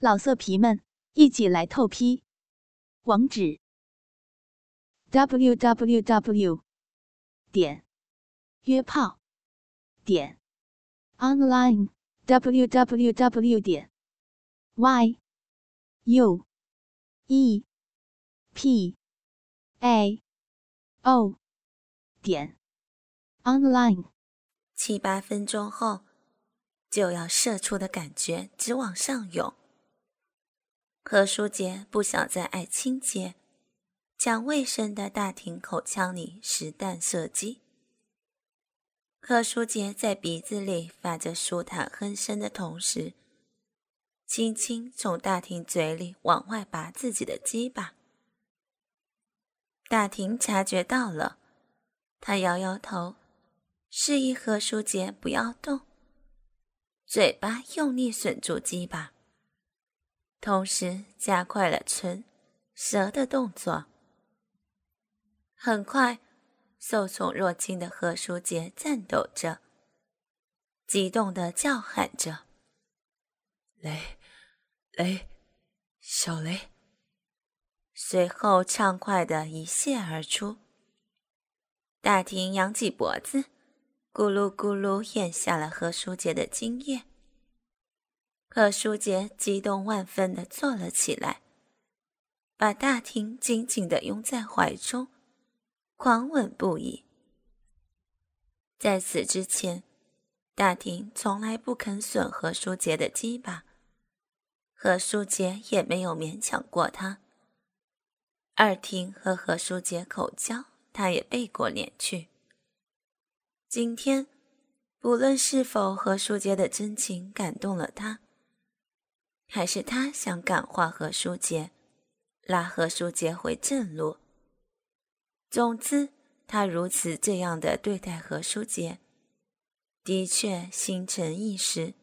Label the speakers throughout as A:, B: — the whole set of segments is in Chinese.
A: 老色皮们，一起来透批！网址：w w w 点约炮点 online w w w 点 y u e p a o 点 online。
B: 七八分钟后，就要射出的感觉直往上涌。何书杰不想再爱清洁，讲卫生的大庭口腔里实弹射击。何书杰在鼻子里发着舒坦哼声的同时，轻轻从大庭嘴里往外拔自己的鸡巴。大庭察觉到了，他摇摇头，示意何书杰不要动，嘴巴用力吮住鸡巴。同时加快了唇、舌的动作。很快，受宠若惊的何书杰颤抖着，激动的叫喊着：“
C: 雷，雷，小雷！”
B: 随后畅快的一泻而出。大庭扬起脖子，咕噜咕噜咽下了何书杰的精液。何书杰激动万分地坐了起来，把大婷紧紧地拥在怀中，狂吻不已。在此之前，大婷从来不肯损何书杰的鸡巴，何书杰也没有勉强过他。二婷和何书杰口交，他也背过脸去。今天，不论是否何书杰的真情感动了他。还是他想感化何书杰，拉何书杰回正路。总之，他如此这样的对待何书杰，的确心诚意实，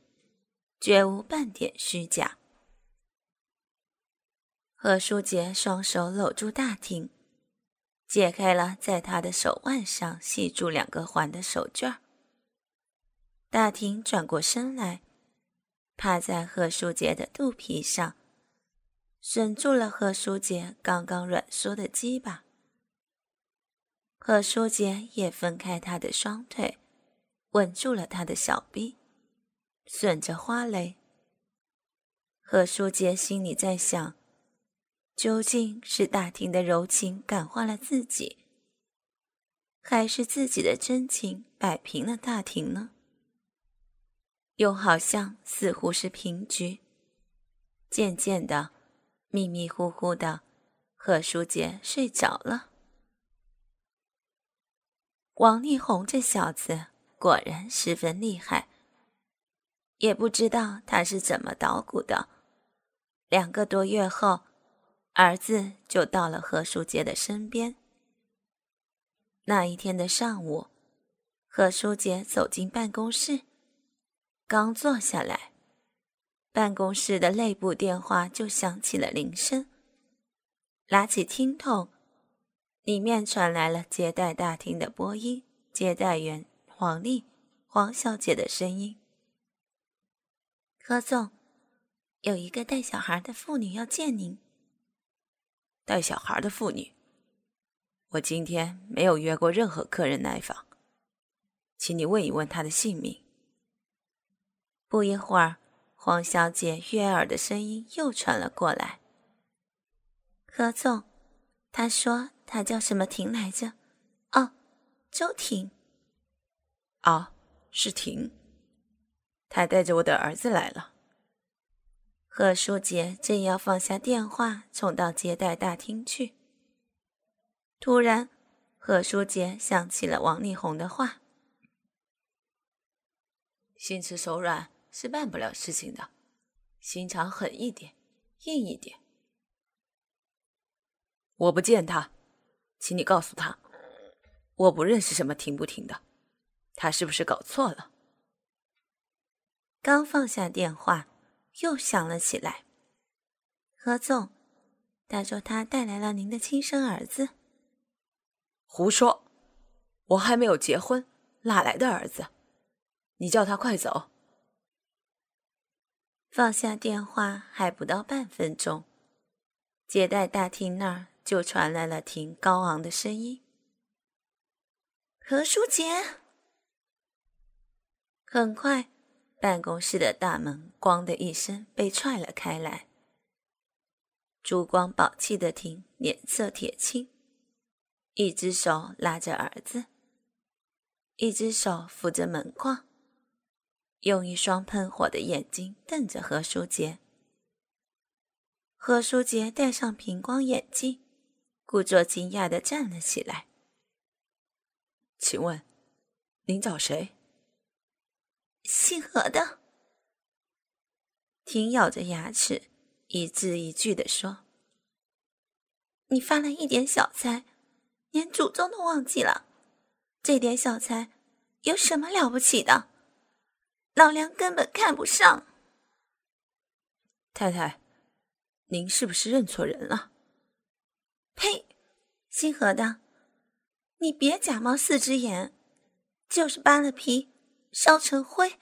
B: 绝无半点虚假。何书杰双手搂住大厅，解开了在他的手腕上系住两个环的手绢大厅转过身来。趴在贺书杰的肚皮上，吮住了贺书杰刚刚软缩的鸡巴。贺书杰也分开他的双腿，吻住了他的小臂，吮着花蕾。贺书杰心里在想：究竟是大庭的柔情感化了自己，还是自己的真情摆平了大庭呢？又好像似乎是平局。渐渐的，迷迷糊糊的，何书杰睡着了。王力宏这小子果然十分厉害，也不知道他是怎么捣鼓的。两个多月后，儿子就到了何书杰的身边。那一天的上午，何书杰走进办公室。刚坐下来，办公室的内部电话就响起了铃声。拿起听筒，里面传来了接待大厅的播音，接待员黄丽、黄小姐的声音：“何总，有一个带小孩的妇女要见您。
C: 带小孩的妇女，我今天没有约过任何客人来访，请你问一问她的姓名。”
B: 不一会儿，黄小姐悦耳的声音又传了过来：“何总，他说他叫什么婷来着？哦，周婷。
C: 哦，是婷。他带着我的儿子来了。”
B: 贺书杰正要放下电话，冲到接待大厅去，突然，贺书杰想起了王力宏的话：“
C: 心慈手软。”是办不了事情的，心肠狠一点，硬一点。我不见他，请你告诉他，我不认识什么停不停的，他是不是搞错了？
B: 刚放下电话，又响了起来。何总，他说他带来了您的亲生儿子。
C: 胡说，我还没有结婚，哪来的儿子？你叫他快走。
B: 放下电话还不到半分钟，接待大厅那儿就传来了婷高昂的声音：“何书杰！”很快，办公室的大门“咣”的一声被踹了开来。珠光宝气的婷脸色铁青，一只手拉着儿子，一只手扶着门框。用一双喷火的眼睛瞪着何书杰。何书杰戴上平光眼镜，故作惊讶的站了起来。
C: 请问，您找谁？
B: 姓何的。婷咬着牙齿，一字一句的说：“你发了一点小财，连祖宗都忘记了。这点小财，有什么了不起的？”老梁根本看不上。
C: 太太，您是不是认错人了？
B: 呸！姓何的，你别假冒四只眼，就是扒了皮烧成灰，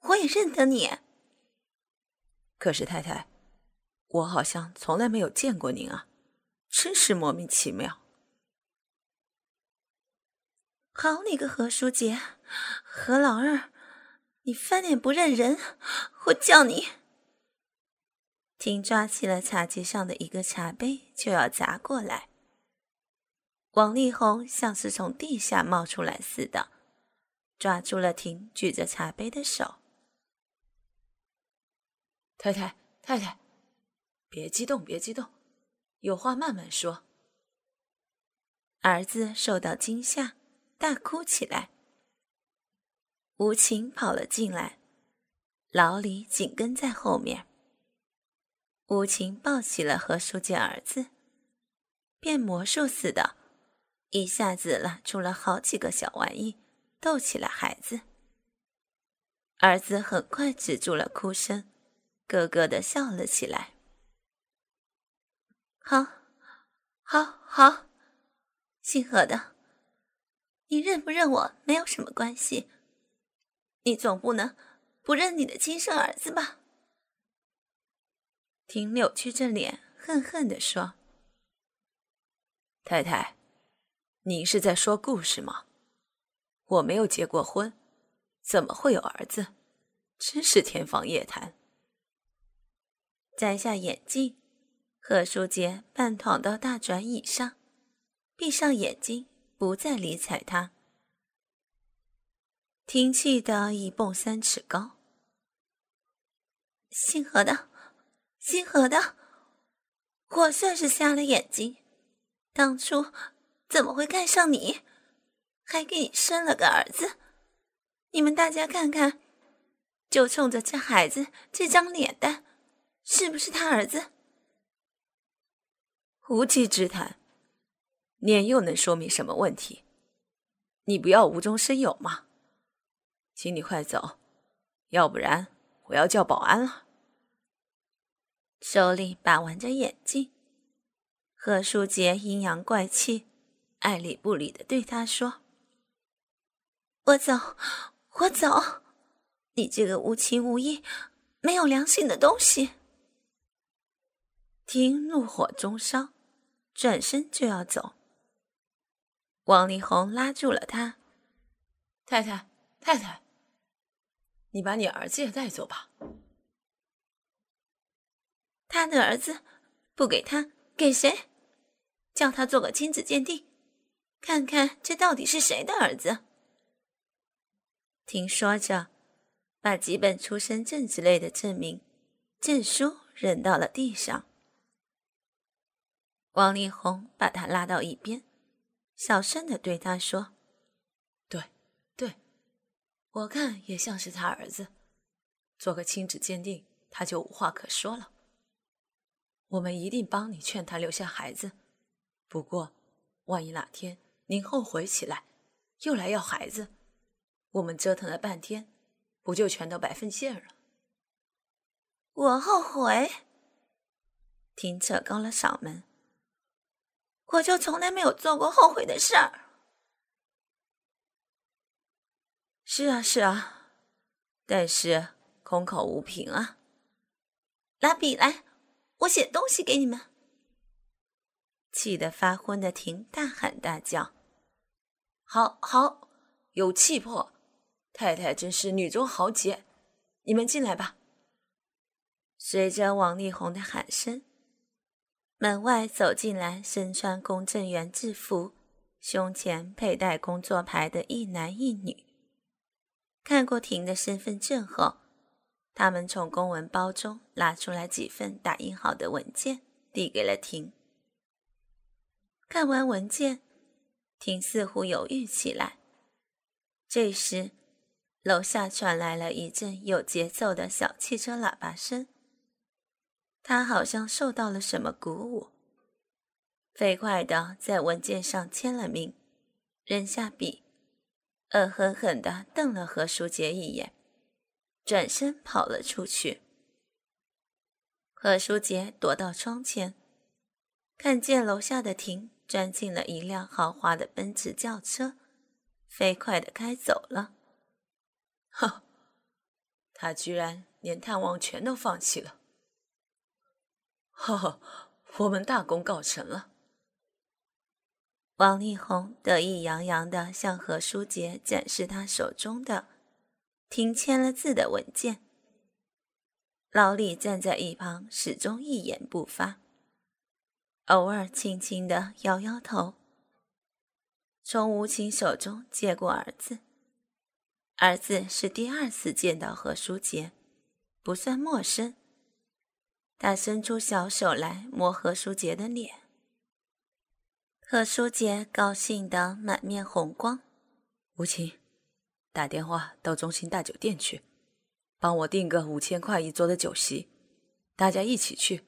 B: 我也认得你。
C: 可是太太，我好像从来没有见过您啊，真是莫名其妙。
B: 好你个何书杰，何老二！你翻脸不认人，我叫你！婷抓起了茶几上的一个茶杯，就要砸过来。王力宏像是从地下冒出来似的，抓住了婷举着茶杯的手。
C: 太太，太太，别激动，别激动，有话慢慢说。
B: 儿子受到惊吓，大哭起来。吴情跑了进来，老李紧跟在后面。吴情抱起了何书记儿子，变魔术似的，一下子拉出了好几个小玩意，逗起了孩子。儿子很快止住了哭声，咯咯的笑了起来。好，好，好，姓何的，你认不认我没有什么关系。你总不能不认你的亲生儿子吧？婷扭曲着脸，恨恨地说：“
C: 太太，您是在说故事吗？我没有结过婚，怎么会有儿子？真是天方夜谭。”
B: 摘下眼镜，贺书杰半躺到大转椅上，闭上眼睛，不再理睬他。听气的一蹦三尺高，姓何的，姓何的，我算是瞎了眼睛，当初怎么会看上你，还给你生了个儿子？你们大家看看，就冲着这孩子这张脸蛋，是不是他儿子？
C: 无稽之谈，脸又能说明什么问题？你不要无中生有吗？请你快走，要不然我要叫保安了。
B: 手里把玩着眼镜，何书杰阴阳怪气、爱理不理的对他说：“我走，我走，你这个无情无义、没有良心的东西！”听怒火中烧，转身就要走。王力宏拉住了他：“
C: 太太，太太。”你把你儿子也带走吧。
B: 他的儿子不给他，给谁？叫他做个亲子鉴定，看看这到底是谁的儿子。听说着，把几本出生证之类的证明、证书扔到了地上。王力宏把他拉到一边，小声的对他说。
C: 我看也像是他儿子，做个亲子鉴定，他就无话可说了。我们一定帮你劝他留下孩子。不过，万一哪天您后悔起来，又来要孩子，我们折腾了半天，不就全都白费劲了？
B: 我后悔？听扯高了嗓门，我就从来没有做过后悔的事儿。
C: 是啊，是啊，但是空口无凭啊！
B: 拿笔来，我写东西给你们。气得发昏的婷大喊大叫：“
C: 好好，有气魄！太太真是女中豪杰，你们进来吧。”
B: 随着王力宏的喊声，门外走进来身穿公证员制服、胸前佩戴工作牌的一男一女。看过婷的身份证后，他们从公文包中拿出来几份打印好的文件，递给了婷。看完文件，婷似乎犹豫起来。这时，楼下传来了一阵有节奏的小汽车喇叭声。他好像受到了什么鼓舞，飞快的在文件上签了名，扔下笔，恶狠狠地瞪了何书杰一眼，转身跑了出去。何书杰躲到窗前，看见楼下的婷。钻进了一辆豪华的奔驰轿车，飞快的开走了。
C: 哼，他居然连探望全都放弃了。呵呵，我们大功告成了。
B: 王力宏得意洋洋的向何书杰展示他手中的停签了字的文件。老李站在一旁，始终一言不发。偶尔轻轻的摇摇头，从吴晴手中接过儿子。儿子是第二次见到何书杰，不算陌生。他伸出小手来摸何书杰的脸。何书杰高兴得满面红光。
C: 吴晴，打电话到中心大酒店去，帮我订个五千块一桌的酒席，大家一起去。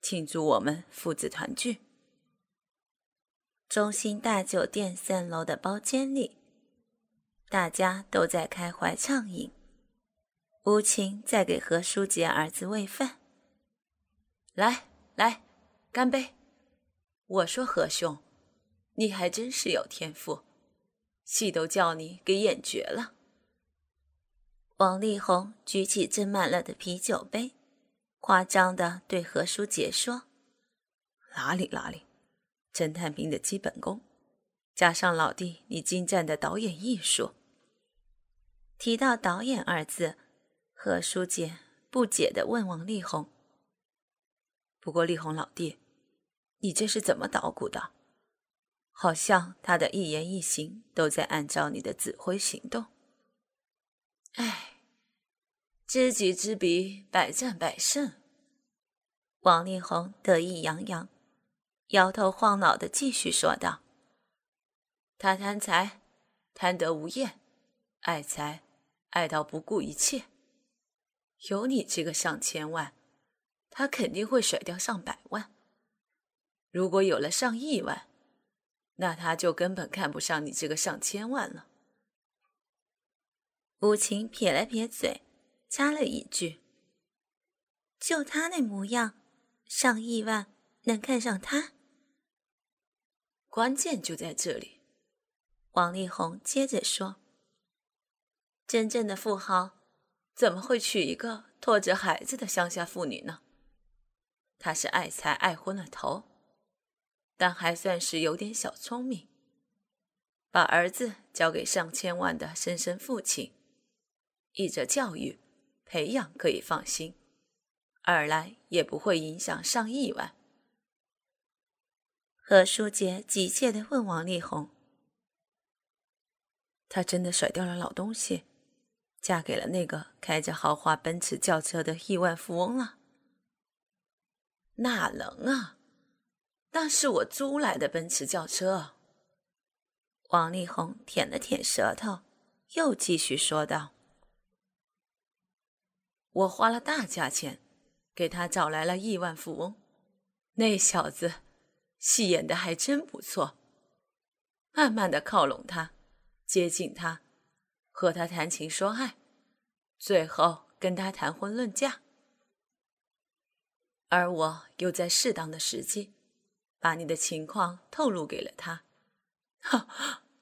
C: 庆祝我们父子团聚。
B: 中心大酒店三楼的包间里，大家都在开怀畅饮。吴晴在给何书杰儿子喂饭。
C: 来来，干杯！我说何兄，你还真是有天赋，戏都叫你给演绝了。
B: 王力宏举起斟满了的啤酒杯。夸张的对何书杰说：“
C: 哪里哪里，侦探兵的基本功，加上老弟你精湛的导演艺术。”
B: 提到“导演”二字，何书杰不解的问王力宏：“
C: 不过力宏老弟，你这是怎么捣鼓的？好像他的一言一行都在按照你的指挥行动。”哎。知己知彼，百战百胜。
B: 王力宏得意洋洋，摇头晃脑的继续说道：“
C: 他贪财，贪得无厌；爱财，爱到不顾一切。有你这个上千万，他肯定会甩掉上百万。如果有了上亿万，那他就根本看不上你这个上千万了。”
B: 吴晴撇了撇嘴。插了一句：“就他那模样，上亿万能看上他？
C: 关键就在这里。”
B: 王力宏接着说：“真正的富豪
C: 怎么会娶一个拖着孩子的乡下妇女呢？他是爱财爱昏了头，但还算是有点小聪明，把儿子交给上千万的生身父亲，一者教育。”培养可以放心，二来也不会影响上亿万。
B: 何书杰急切的问王力宏：“
C: 他真的甩掉了老东西，嫁给了那个开着豪华奔驰轿车的亿万富翁了？”“哪能啊，那是我租来的奔驰轿车。”
B: 王力宏舔了舔舌头，又继续说道。
C: 我花了大价钱，给他找来了亿万富翁，那小子戏演的还真不错。慢慢的靠拢他，接近他，和他谈情说爱，最后跟他谈婚论嫁。而我又在适当的时机，把你的情况透露给了他。哈，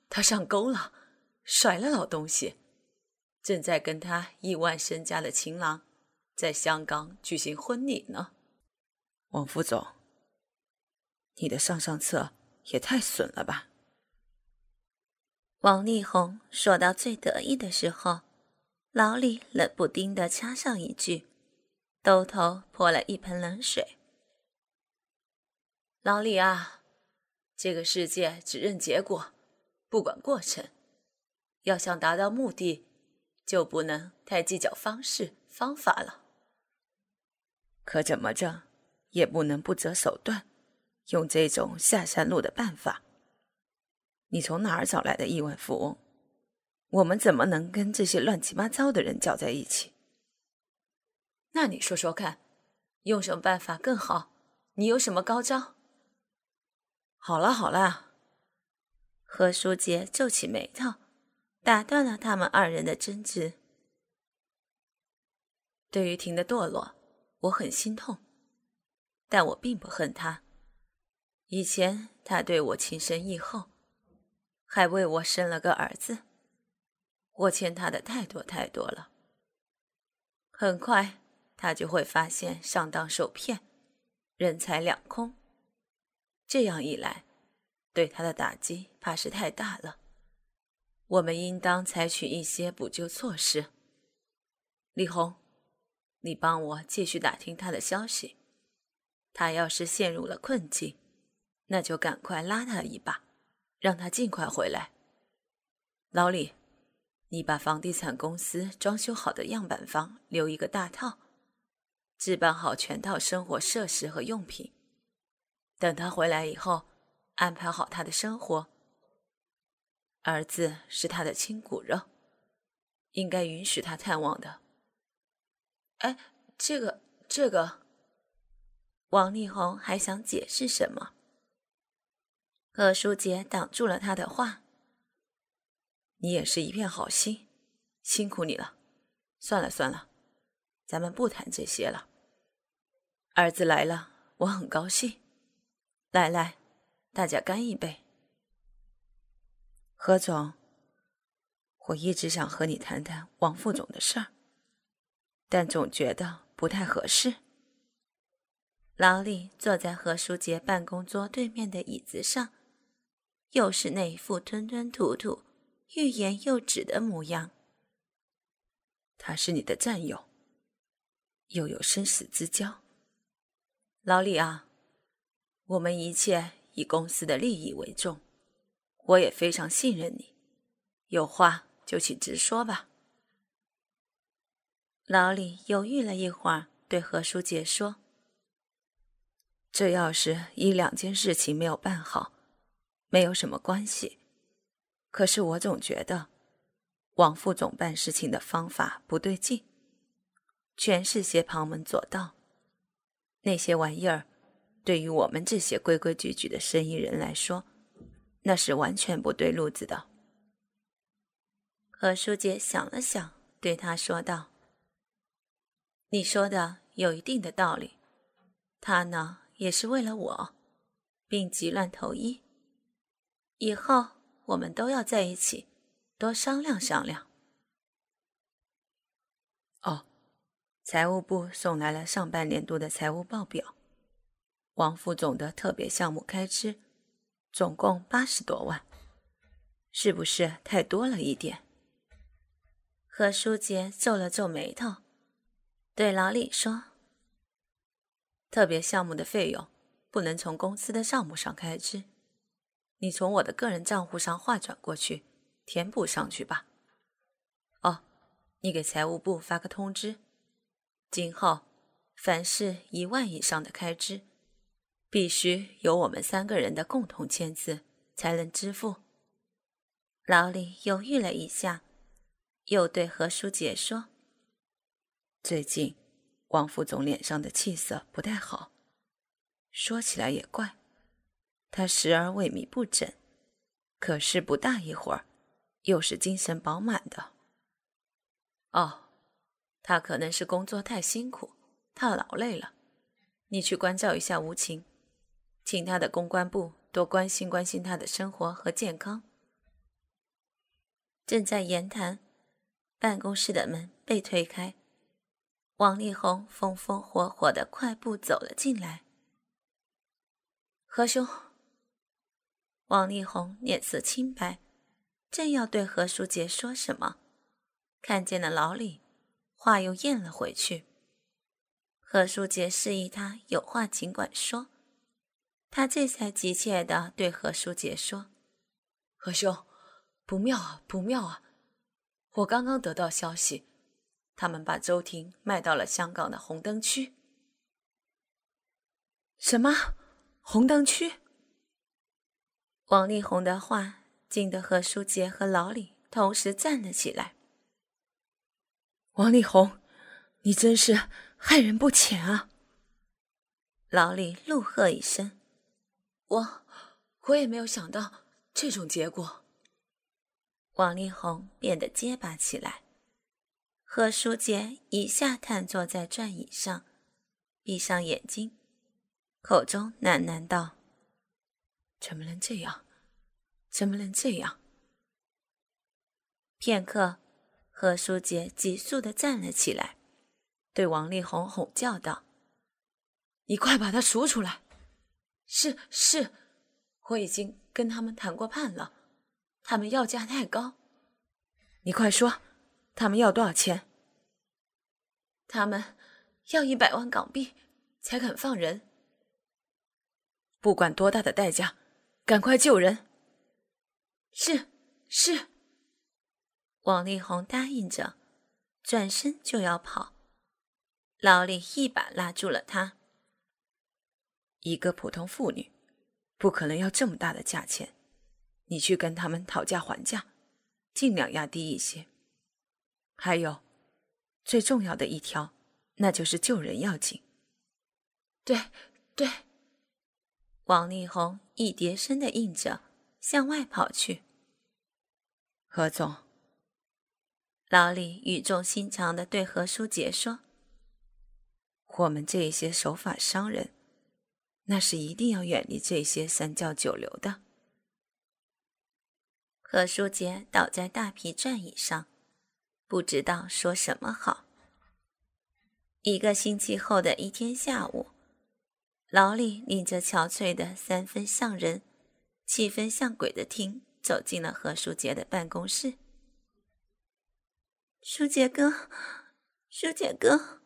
C: 他上钩了，甩了老东西。正在跟他亿万身家的情郎
B: 在香港举行婚礼呢。
D: 王副总，你的上上策也太损了吧！王力宏说到最得意的时候，老李冷不丁的插上一句，兜头泼了一盆冷水。
B: 老李啊，这个世界只认结果，不管过程。要想达到目的，就不能太计较方式方法了。
D: 可怎么着，也不能不择手段，用这种下山路的办法。你从哪儿找来的亿万富翁？我们怎么能跟这些乱七八糟的人搅在一起？
B: 那你说说看，用什么办法更好？你有什么高招？
D: 好了好了，
E: 何书杰皱起眉头，打断了他们二人的争执。
B: 对于婷的堕落，我很心痛，但我并不恨他。以前他对我情深意厚。还为我生了个儿子，我欠他的太多太多了。很快他就会发现上当受骗，人财两空。这样一来，对他的打击怕是太大了。我们应当采取一些补救措施。李红，你帮我继续打听他的消息。他要是陷入了困境，那就赶快拉他一把。让他尽快回来。老李，你把房地产公司装修好的样板房留一个大套，置办好全套生活设施和用品。等他回来以后，安排好他的生活。儿子是他的亲骨肉，应该允许他探望的。哎，这个，这个，
E: 王力宏还想解释什么？何书杰挡住了他的话：“
B: 你也是一片好心，辛苦你了。算了算了，咱们不谈这些了。儿子来了，我很高兴。来来，大家干一杯。”
D: 何总，我一直想和你谈谈王副总的事儿，但总觉得不太合适。
E: 老李坐在何书杰办公桌对面的椅子上。又是那副吞吞吐吐、欲言又止的模样。
D: 他是你的战友，又有生死之交。
B: 老李啊，我们一切以公司的利益为重，我也非常信任你，有话就请直说吧。
E: 老李犹豫了一会儿，对何书杰说：“
D: 这要是一两件事情没有办好。”没有什么关系，可是我总觉得王副总办事情的方法不对劲，全是些旁门左道。那些玩意儿，对于我们这些规规矩矩的生意人来说，那是完全不对路子的。
E: 何书杰想了想，对他说道：“你说的有一定的道理，他呢也是为了我，病急乱投医。”以后我们都要在一起，多商量商量。
D: 哦，财务部送来了上半年度的财务报表，王副总的特别项目开支总共八十多万，是不是太多了一点？
E: 何书杰皱了皱眉头，对老李说：“
B: 特别项目的费用不能从公司的账目上开支。”你从我的个人账户上划转过去，填补上去吧。哦，你给财务部发个通知，今后凡是一万以上的开支，必须由我们三个人的共同签字才能支付。
E: 老李犹豫了一下，又对何书杰说：“
D: 最近王副总脸上的气色不太好，说起来也怪。”他时而萎靡不振，可是不大一会儿，又是精神饱满的。
B: 哦，他可能是工作太辛苦，太劳累了。你去关照一下吴晴，请他的公关部多关心关心他的生活和健康。
E: 正在言谈，办公室的门被推开，
B: 王力宏风风火火的快步走了进来。
C: 何兄，
B: 王力宏脸色清白，正要对何书杰说什么，看见了老李，话又咽了回去。何书杰示意他有话尽管说，他这才急切的对何书杰说：“
C: 何兄，不妙啊，不妙啊！我刚刚得到消息。”他们把周婷卖到了香港的红灯区。
A: 什么？红灯区？
B: 王力宏的话惊得何书杰和老李同时站了起来。
A: 王力宏，你真是害人不浅啊！
B: 老李怒喝一声：“
C: 我，我也没有想到这种结果。”
B: 王力宏变得结巴起来。何书杰一下瘫坐在转椅上，闭上眼睛，口中喃喃道：“
C: 怎么能这样？怎么能这样？”
B: 片刻，何书杰急速的站了起来，对王力宏吼叫道：“
C: 你快把他赎出来！”“是是，我已经跟他们谈过判了，他们要价太高。”“
A: 你快说。”他们要多少钱？
C: 他们要一百万港币才肯放人。
A: 不管多大的代价，赶快救人。
C: 是是。
B: 王力宏答应着，转身就要跑。老李一把拉住了他。
A: 一个普通妇女，不可能要这么大的价钱。你去跟他们讨价还价，尽量压低一些。还有，最重要的一条，那就是救人要紧。
C: 对，对。
B: 王力宏一叠声的应着，向外跑去。
A: 何总，
B: 老李语重心长的对何书杰说：“
A: 我们这些守法商人，那是一定要远离这些三教九流的。”
B: 何书杰倒在大皮转椅上。不知道说什么好。一个星期后的一天下午，老李领着憔悴的三分像人、七分像鬼的听走进了何书杰的办公室。书杰哥，书杰哥，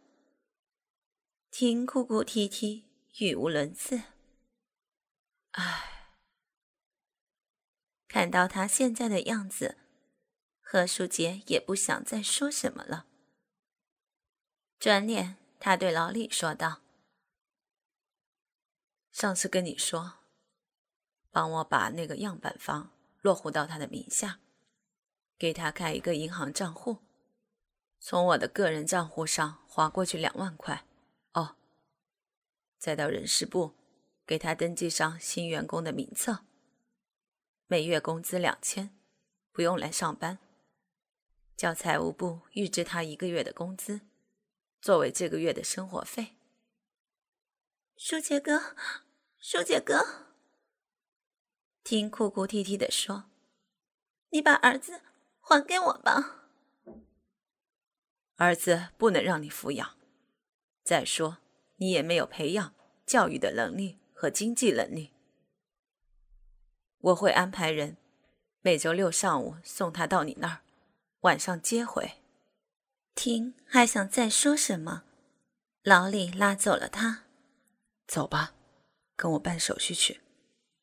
B: 听哭哭啼啼，语无伦次。唉，看到他现在的样子。何书杰也不想再说什么了，转脸他对老李说道：“
C: 上次跟你说，帮我把那个样板房落户到他的名下，给他开一个银行账户，从我的个人账户上划过去两万块。再到人事部给他登记上新员工的名册，每月工资两千，不用来上班。”叫财务部预支他一个月的工资，作为这个月的生活费。
B: 舒杰哥，舒杰哥，听哭哭啼啼的说：“你把儿子还给我吧。”
C: 儿子不能让你抚养，再说你也没有培养教育的能力和经济能力。我会安排人每周六上午送他到你那儿。晚上接回。
B: 听还想再说什么，老李拉走了他。
A: 走吧，跟我办手续去。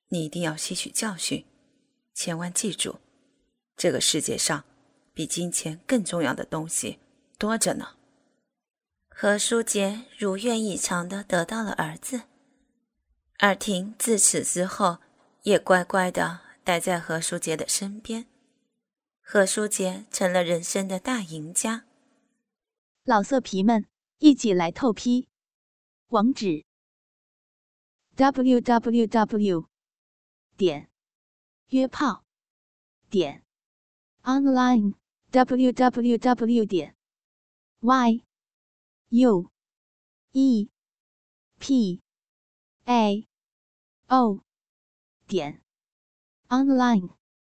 A: 你一定要吸取教训，千万记住，这个世界上比金钱更重要的东西多着呢。
B: 何书杰如愿以偿的得到了儿子，尔婷自此之后也乖乖的待在何书杰的身边。何书杰成了人生的大赢家。
F: 老色皮们，一起来透批！网址：w w w 点约炮点 online w w w 点 y u e. P. A. O. 点。Online。